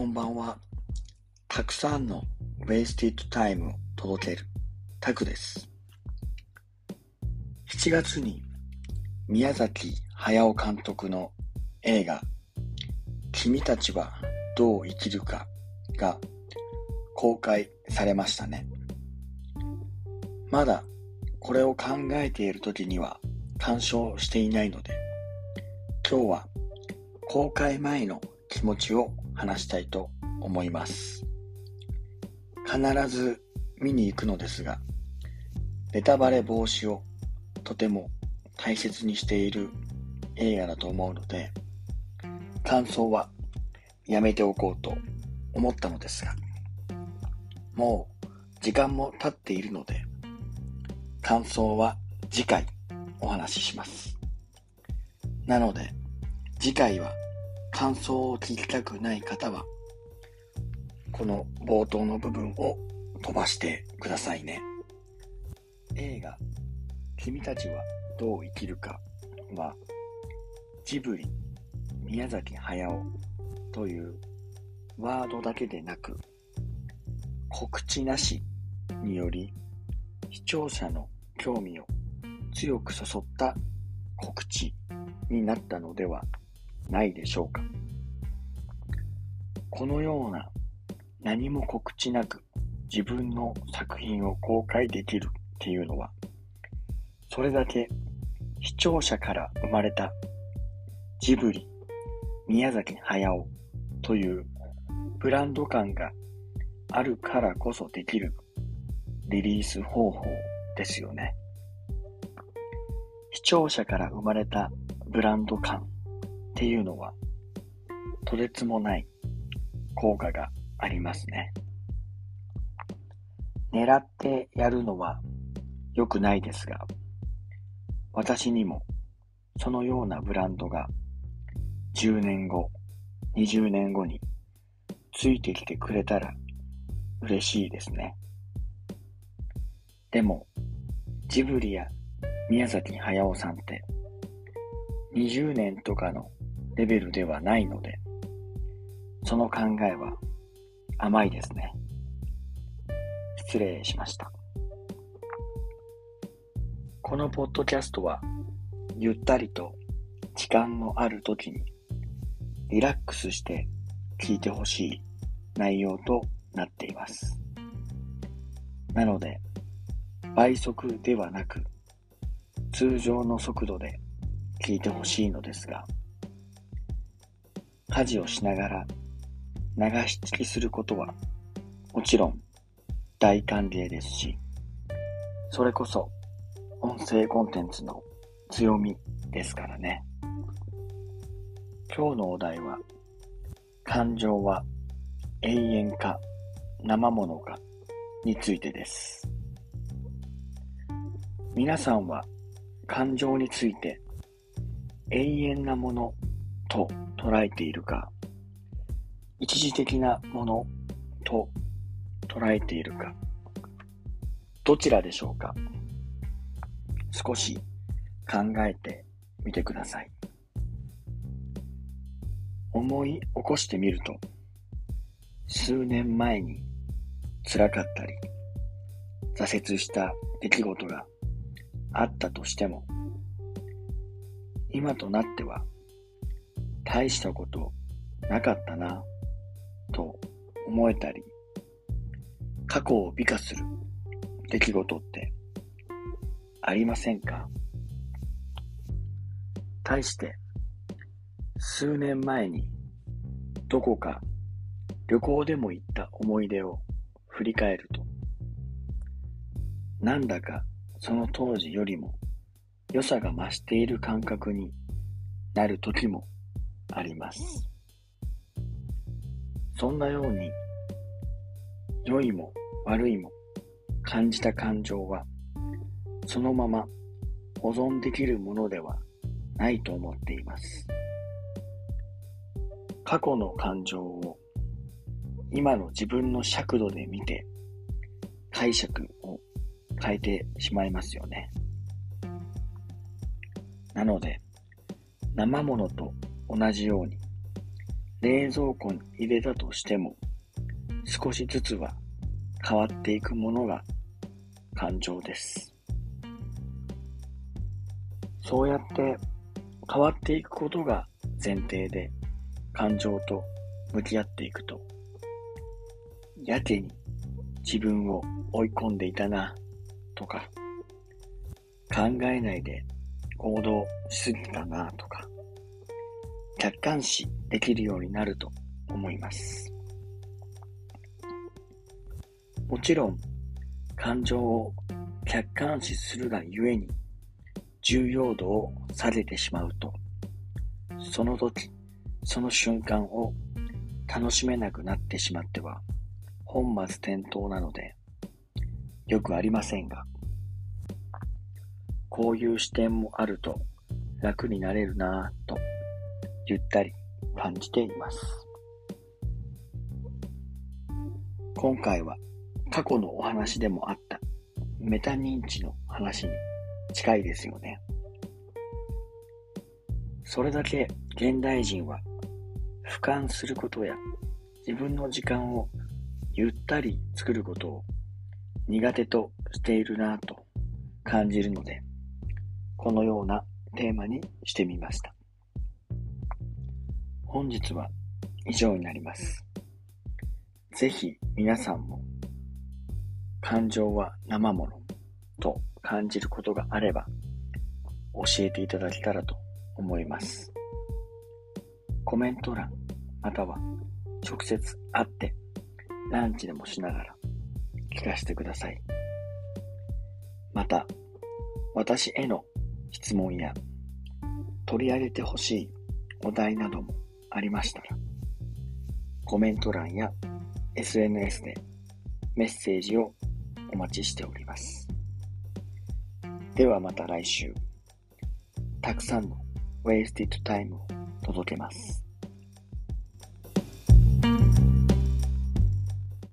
こんばんは。たくさんのウェイスティッドタイムを届けるタクです。7月に宮崎駿監督の映画君たちはどう生きるかが公開されましたね。まだこれを考えている時には鑑賞していないので今日は公開前の気持ちを話したいと思います。必ず見に行くのですが、ネタバレ防止をとても大切にしている映画だと思うので、感想はやめておこうと思ったのですが、もう時間も経っているので、感想は次回お話しします。なので、次回は感想を聞きたくない方は、この冒頭の部分を飛ばしてくださいね。映画、君たちはどう生きるかは、ジブリ、宮崎駿というワードだけでなく、告知なしにより、視聴者の興味を強くそそった告知になったのではないでしょうか。このような何も告知なく自分の作品を公開できるっていうのは、それだけ視聴者から生まれたジブリ、宮崎駿というブランド感があるからこそできるリリース方法ですよね。視聴者から生まれたブランド感っていうのは、とてつもない効果がありますね。狙ってやるのは良くないですが、私にもそのようなブランドが10年後、20年後についてきてくれたら嬉しいですね。でも、ジブリや宮崎駿さんって20年とかのレベルではないので、その考えは甘いですね。失礼しました。このポッドキャストは、ゆったりと時間のある時にリラックスして聞いてほしい内容となっています。なので、倍速ではなく、通常の速度で聞いてほしいのですが、家事をしながら流し聞きすることはもちろん大歓迎ですし、それこそ音声コンテンツの強みですからね。今日のお題は、感情は永遠か生ものかについてです。皆さんは感情について永遠なものと捉えているか、一時的なものと捉えているか、どちらでしょうか。少し考えてみてください。思い起こしてみると、数年前に辛かったり、挫折した出来事があったとしても、今となっては大したことなかったなと思えたり過去を美化する出来事ってありませんか？対して数年前にどこか旅行でも行った思い出を振り返るとなんだかその当時よりも良さが増している感覚になる時もあります。そんなように、良いも悪いも感じた感情は、そのまま保存できるものではないと思っています。過去の感情を今の自分の尺度で見て解釈を変えてしまいますよね。なので、生ものと同じように、冷蔵庫に入れたとしても、少しずつは変わっていくものが感情です。そうやって変わっていくことが前提で感情と向き合っていくと、やけに自分を追い込んでいたなとか、考えないで行動しすぎたなとか、客観視できるようになると思います。もちろん、感情を客観視するがゆえに、重要度を下げてしまうと、その時、その瞬間を楽しめなくなってしまっては、本末転倒なので、よくありませんが、こういう視点もあると楽になれるなぁと、ゆったり感じています。今回は過去のお話でもあったメタ認知の話に近いですよね。それだけ現代人は俯瞰することや自分の時間をゆったり作ることを苦手としているなぁと感じるので、このようなテーマにしてみました。本日は以上になります。ぜひ皆さんも感情は生ものと感じることがあれば教えていただけたらと思います。コメント欄または直接会ってランチでもしながら聞かせてください。また、私への質問や取り上げてほしいお題などもありましたら、コメント欄や SNS でメッセージをお待ちしております。ではまた来週、たくさんの Wasted Time を届けます。